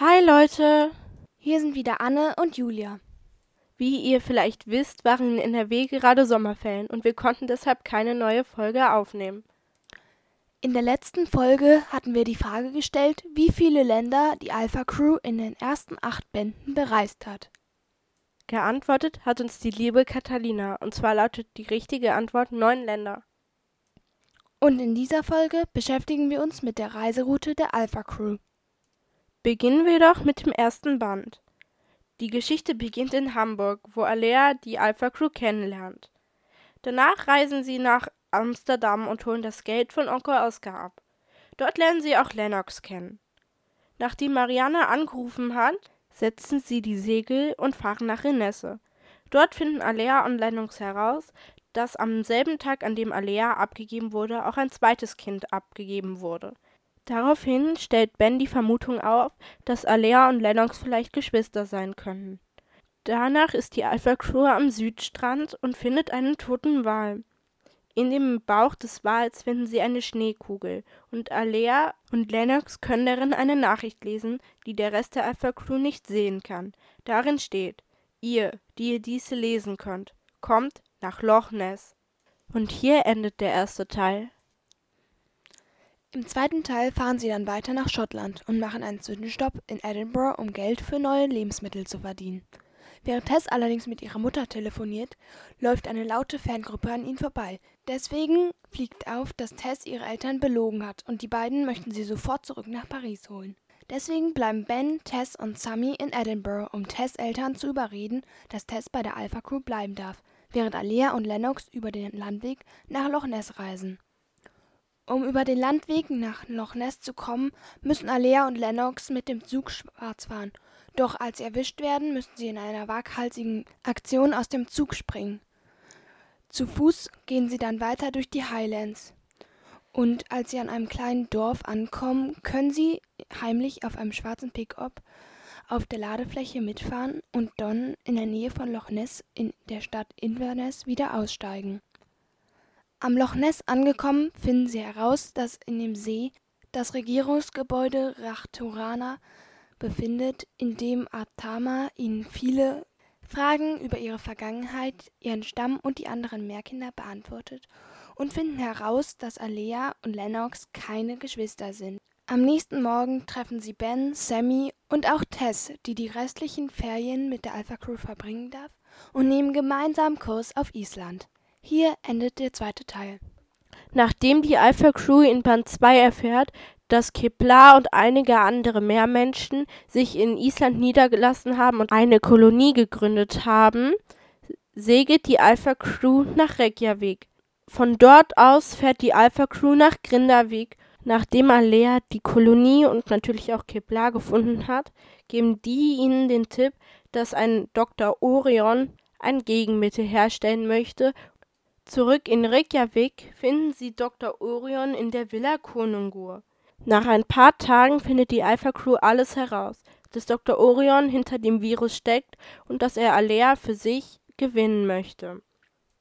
Hi Leute! Hier sind wieder Anne und Julia. Wie ihr vielleicht wisst, waren in NRW gerade Sommerferien und wir konnten deshalb keine neue Folge aufnehmen. In der letzten Folge hatten wir die Frage gestellt, wie viele Länder die Alpha Crew in den ersten acht Bänden bereist hat. Geantwortet hat uns die liebe Catalina und zwar lautet die richtige Antwort neun Länder. Und in dieser Folge beschäftigen wir uns mit der Reiseroute der Alpha Crew. Beginnen wir doch mit dem ersten Band. Die Geschichte beginnt in Hamburg, wo Alea die Alpha Crew kennenlernt. Danach reisen sie nach Amsterdam und holen das Geld von Onkel Oskar ab. Dort lernen sie auch Lennox kennen. Nachdem Marianne angerufen hat, setzen sie die Segel und fahren nach Renesse. Dort finden Alea und Lennox heraus, dass am selben Tag, an dem Alea abgegeben wurde, auch ein zweites Kind abgegeben wurde. Daraufhin stellt Ben die Vermutung auf, dass Alea und Lennox vielleicht Geschwister sein könnten. Danach ist die Alpha Crew am Südstrand und findet einen toten Wal. In dem Bauch des Wals finden sie eine Schneekugel und Alea und Lennox können darin eine Nachricht lesen, die der Rest der Alpha Crew nicht sehen kann. Darin steht: Ihr, die ihr diese lesen könnt, kommt nach Loch Ness. Und hier endet der erste Teil. Im zweiten Teil fahren sie dann weiter nach Schottland und machen einen Zwischenstopp in Edinburgh, um Geld für neue Lebensmittel zu verdienen. Während Tess allerdings mit ihrer Mutter telefoniert, läuft eine laute Fangruppe an ihnen vorbei. Deswegen fliegt auf, dass Tess ihre Eltern belogen hat und die beiden möchten sie sofort zurück nach Paris holen. Deswegen bleiben Ben, Tess und Sammy in Edinburgh, um Tess Eltern zu überreden, dass Tess bei der Alpha Crew bleiben darf, während Alea und Lennox über den Landweg nach Loch Ness reisen. Um über den Landweg nach Loch Ness zu kommen, müssen Alea und Lennox mit dem Zug schwarz fahren. Doch als sie erwischt werden, müssen sie in einer waghalsigen Aktion aus dem Zug springen. Zu Fuß gehen sie dann weiter durch die Highlands. Und als sie an einem kleinen Dorf ankommen, können sie heimlich auf einem schwarzen Pickup auf der Ladefläche mitfahren und dann in der Nähe von Loch Ness in der Stadt Inverness wieder aussteigen. Am Loch Ness angekommen, finden sie heraus, dass in dem See das Regierungsgebäude Rachtorana befindet, in dem Atama ihnen viele Fragen über ihre Vergangenheit, ihren Stamm und die anderen Meerkinder beantwortet und finden heraus, dass Alea und Lennox keine Geschwister sind. Am nächsten Morgen treffen sie Ben, Sammy und auch Tess, die die restlichen Ferien mit der Alpha Crew verbringen darf, und nehmen gemeinsam Kurs auf Island. Hier endet der zweite Teil. Nachdem die Alpha Crew in Band 2 erfährt, dass Kepler und einige andere Meermenschen sich in Island niedergelassen haben und eine Kolonie gegründet haben, segelt die Alpha Crew nach Reykjavik. Von dort aus fährt die Alpha Crew nach Grindavik. Nachdem Alea die Kolonie und natürlich auch Kepler gefunden hat, geben die ihnen den Tipp, dass ein Dr. Orion ein Gegenmittel herstellen möchte. Zurück in Reykjavik finden sie Dr. Orion in der Villa Konungur. Nach ein paar Tagen findet die Alpha Crew alles heraus, dass Dr. Orion hinter dem Virus steckt und dass er Alea für sich gewinnen möchte.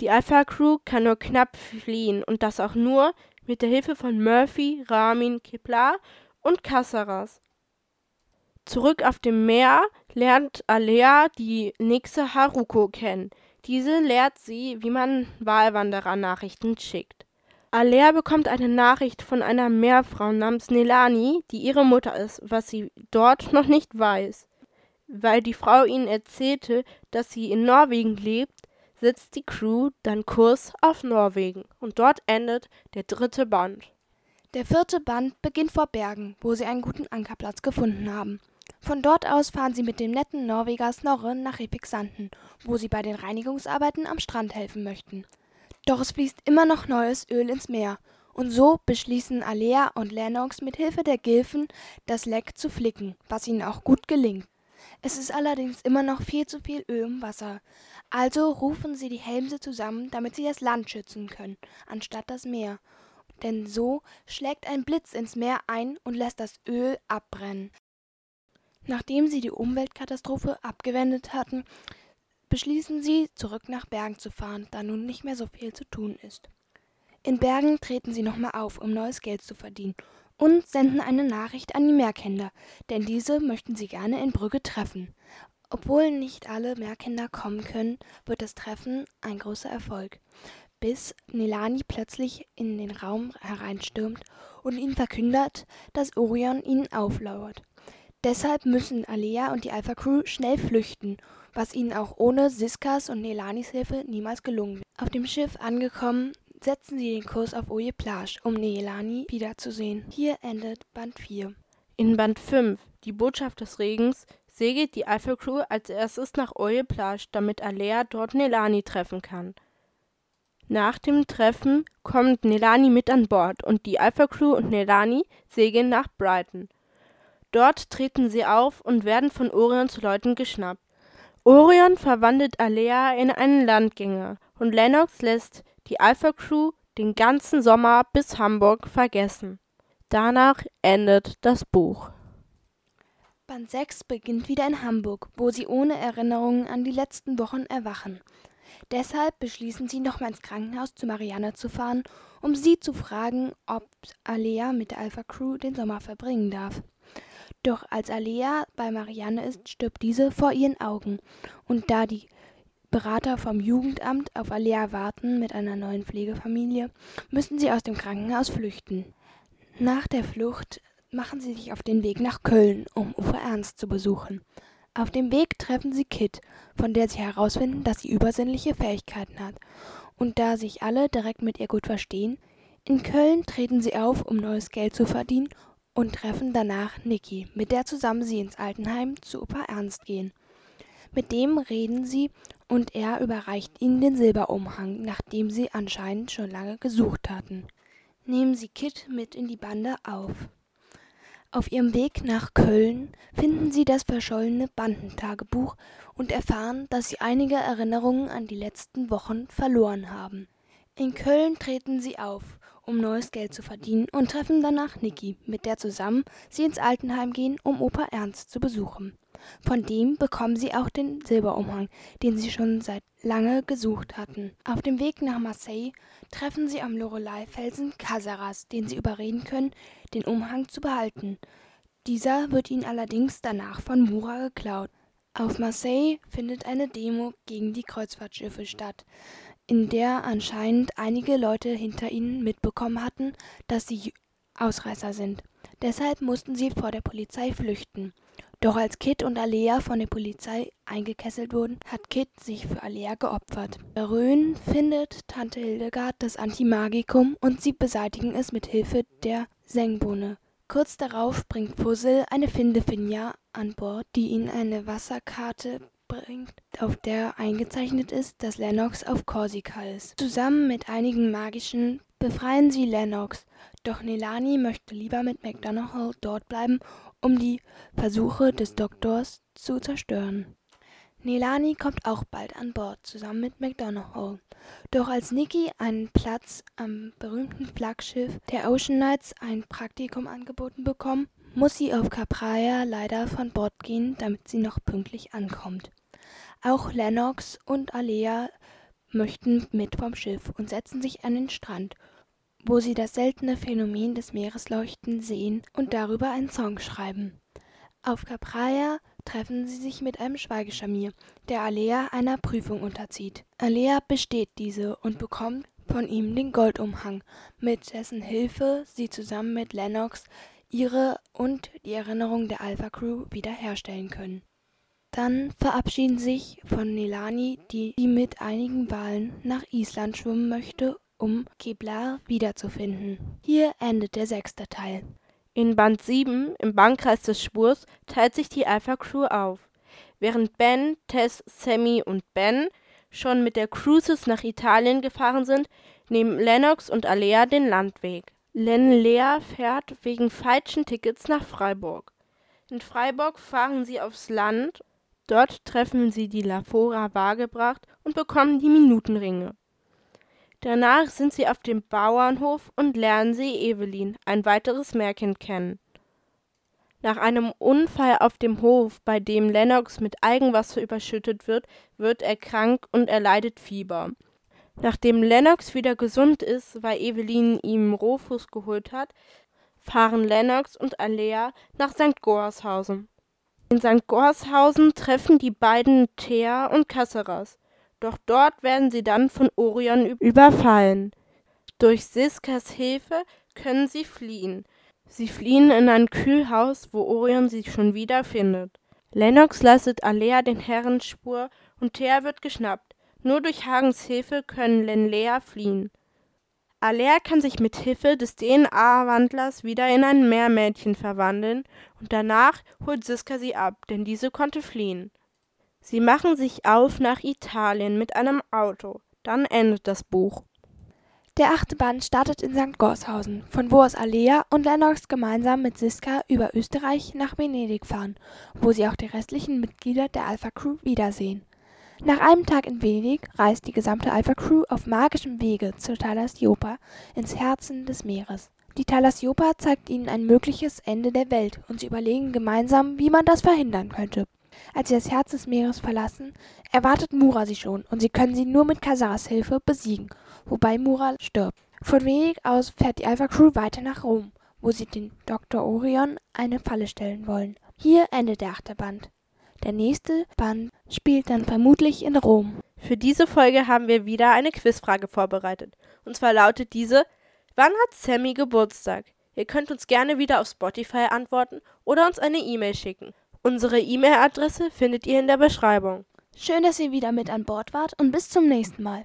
Die Alpha Crew kann nur knapp fliehen und das auch nur mit der Hilfe von Murphy, Ramin, Kepler und Kassaras. Zurück auf dem Meer lernt Alea die Nixe Haruko kennen. Diese lehrt sie, wie man Wahlwanderer-Nachrichten schickt. Alea bekommt eine Nachricht von einer Meerfrau namens Nelani, die ihre Mutter ist, was sie dort noch nicht weiß. Weil die Frau ihnen erzählte, dass sie in Norwegen lebt, setzt die Crew dann Kurs auf Norwegen und dort endet der dritte Band. Der vierte Band beginnt vor Bergen, wo sie einen guten Ankerplatz gefunden haben. Von dort aus fahren sie mit dem netten Norweger Snorre nach Repixanten, wo sie bei den Reinigungsarbeiten am Strand helfen möchten. Doch es fließt immer noch neues Öl ins Meer. Und so beschließen Alea und Lennox mit Hilfe der Gilfen, das Leck zu flicken, was ihnen auch gut gelingt. Es ist allerdings immer noch viel zu viel Öl im Wasser. Also rufen sie die Helmse zusammen, damit sie das Land schützen können, anstatt das Meer. Denn so schlägt ein Blitz ins Meer ein und lässt das Öl abbrennen. Nachdem sie die Umweltkatastrophe abgewendet hatten, beschließen sie, zurück nach Bergen zu fahren, da nun nicht mehr so viel zu tun ist. In Bergen treten sie nochmal auf, um neues Geld zu verdienen und senden eine Nachricht an die Meerkinder, denn diese möchten sie gerne in Brügge treffen. Obwohl nicht alle Meerkinder kommen können, wird das Treffen ein großer Erfolg, bis Nelani plötzlich in den Raum hereinstürmt und ihnen verkündet, dass Orion ihnen auflauert. Deshalb müssen Alea und die Alpha Crew schnell flüchten, was ihnen auch ohne Siskas und Nelanis Hilfe niemals gelungen wäre. Auf dem Schiff angekommen, setzen sie den Kurs auf Oje Plage, um Nelani wiederzusehen. Hier endet Band 4. In Band 5, die Botschaft des Regens, segelt die Alpha Crew als erstes nach Oye Plage, damit Alea dort Nelani treffen kann. Nach dem Treffen kommt Nelani mit an Bord und die Alpha Crew und Nelani segeln nach Brighton. Dort treten sie auf und werden von Orions Leuten geschnappt. Orion verwandelt Alea in einen Landgänger und Lennox lässt die Alpha Crew den ganzen Sommer bis Hamburg vergessen. Danach endet das Buch. Band 6 beginnt wieder in Hamburg, wo sie ohne Erinnerungen an die letzten Wochen erwachen. Deshalb beschließen sie, nochmal ins Krankenhaus zu Marianne zu fahren, um sie zu fragen, ob Alea mit der Alpha Crew den Sommer verbringen darf. Doch als Alea bei Marianne ist, stirbt diese vor ihren Augen. Und da die Berater vom Jugendamt auf Alea warten mit einer neuen Pflegefamilie, müssen sie aus dem Krankenhaus flüchten. Nach der Flucht machen sie sich auf den Weg nach Köln, um Uwe Ernst zu besuchen. Auf dem Weg treffen sie Kit, von der sie herausfinden, dass sie übersinnliche Fähigkeiten hat. Und da sich alle direkt mit ihr gut verstehen, in Köln treten sie auf, um neues Geld zu verdienen und treffen danach Niki, mit der zusammen sie ins Altenheim zu Opa Ernst gehen. Mit dem reden sie und er überreicht ihnen den Silberumhang, nachdem sie anscheinend schon lange gesucht hatten. Nehmen sie Kit mit in die Bande auf. Auf ihrem Weg nach Köln finden sie das verschollene Bandentagebuch und erfahren, dass sie einige Erinnerungen an die letzten Wochen verloren haben. In Köln treten sie auf, um neues Geld zu verdienen und treffen danach Niki, mit der zusammen sie ins Altenheim gehen, um Opa Ernst zu besuchen. Von dem bekommen sie auch den Silberumhang, den sie schon seit lange gesucht hatten. Auf dem Weg nach Marseille treffen sie am Lorelei-Felsen Casaras, den sie überreden können, den Umhang zu behalten. Dieser wird ihnen allerdings danach von Mura geklaut. Auf Marseille findet eine Demo gegen die Kreuzfahrtschiffe statt, in der anscheinend einige Leute hinter ihnen mitbekommen hatten, dass sie Ausreißer sind. Deshalb mussten sie vor der Polizei flüchten. Doch als Kit und Alea von der Polizei eingekesselt wurden, hat Kit sich für Alea geopfert. Röhn findet Tante Hildegard das Antimagikum und sie beseitigen es mit Hilfe der Sengbohne. Kurz darauf bringt Puzzle eine Findefinja an Bord, die ihnen eine Wasserkarte bringt, auf der eingezeichnet ist, dass Lennox auf Korsika ist. Zusammen mit einigen magischen befreien sie Lennox, doch Nelani möchte lieber mit McDonagall dort bleiben um die Versuche des Doktors zu zerstören. Nelani kommt auch bald an Bord, zusammen mit McDonagall. Doch als Nikki einen Platz am berühmten Flaggschiff der Ocean Knights ein Praktikum angeboten bekommt, muss sie auf Capraia leider von Bord gehen, damit sie noch pünktlich ankommt. Auch Lennox und Alea möchten mit vom Schiff und setzen sich an den Strand, wo sie das seltene Phänomen des Meeresleuchten sehen und darüber einen Song schreiben. Auf Capraia treffen sie sich mit einem Schweigeschamier, der Alea einer Prüfung unterzieht. Alea besteht diese und bekommt von ihm den Goldumhang, mit dessen Hilfe sie zusammen mit Lennox ihre und die Erinnerung der Alpha Crew wiederherstellen können. Dann verabschieden sich von Nelani, die, die mit einigen Walen nach Island schwimmen möchte um Keblar wiederzufinden. Hier endet der sechste Teil. In Band 7, im Bannkreis des Spurs, teilt sich die Alpha Crew auf. Während Ben, Tess, Sammy und Ben schon mit der Cruises nach Italien gefahren sind, nehmen Lennox und Alea den Landweg. Len Lea fährt wegen falschen Tickets nach Freiburg. In Freiburg fahren sie aufs Land. Dort treffen sie die Lafora Waagebracht und bekommen die Minutenringe. Danach sind sie auf dem Bauernhof und lernen sie Evelyn, ein weiteres Meerkind, kennen. Nach einem Unfall auf dem Hof, bei dem Lennox mit Eigenwasser überschüttet wird, wird er krank und erleidet Fieber. Nachdem Lennox wieder gesund ist, weil Evelyn ihm Rohfuß geholt hat, fahren Lennox und Alea nach St. Gorshausen. In St. Gorshausen treffen die beiden Thea und Casseras. Doch dort werden sie dann von Orion überfallen. Durch Siskas Hilfe können sie fliehen. Sie fliehen in ein Kühlhaus, wo Orion sie schon wieder findet. Lennox leistet Alea den Herrenspur und Thea wird geschnappt. Nur durch Hagens Hilfe können Lenlea fliehen. Alea kann sich mit Hilfe des DNA-Wandlers wieder in ein Meermädchen verwandeln und danach holt Siska sie ab, denn diese konnte fliehen. Sie machen sich auf nach Italien mit einem Auto. Dann endet das Buch. Der achte Band startet in St. Gorshausen, von wo aus Alea und Lennox gemeinsam mit Siska über Österreich nach Venedig fahren, wo sie auch die restlichen Mitglieder der Alpha Crew wiedersehen. Nach einem Tag in Venedig reist die gesamte Alpha Crew auf magischem Wege zur Thalassiopa ins Herzen des Meeres. Die Thalassiopa zeigt ihnen ein mögliches Ende der Welt und sie überlegen gemeinsam, wie man das verhindern könnte. Als sie das Herz des Meeres verlassen, erwartet Mura sie schon und sie können sie nur mit Kasaras Hilfe besiegen, wobei Mura stirbt. Von Venedig aus fährt die Alpha Crew weiter nach Rom, wo sie den Dr. Orion eine Falle stellen wollen. Hier endet der achte Band. Der nächste Band spielt dann vermutlich in Rom. Für diese Folge haben wir wieder eine Quizfrage vorbereitet. Und zwar lautet diese: Wann hat Sammy Geburtstag? Ihr könnt uns gerne wieder auf Spotify antworten oder uns eine E-Mail schicken. Unsere E-Mail-Adresse findet ihr in der Beschreibung. Schön, dass ihr wieder mit an Bord wart und bis zum nächsten Mal.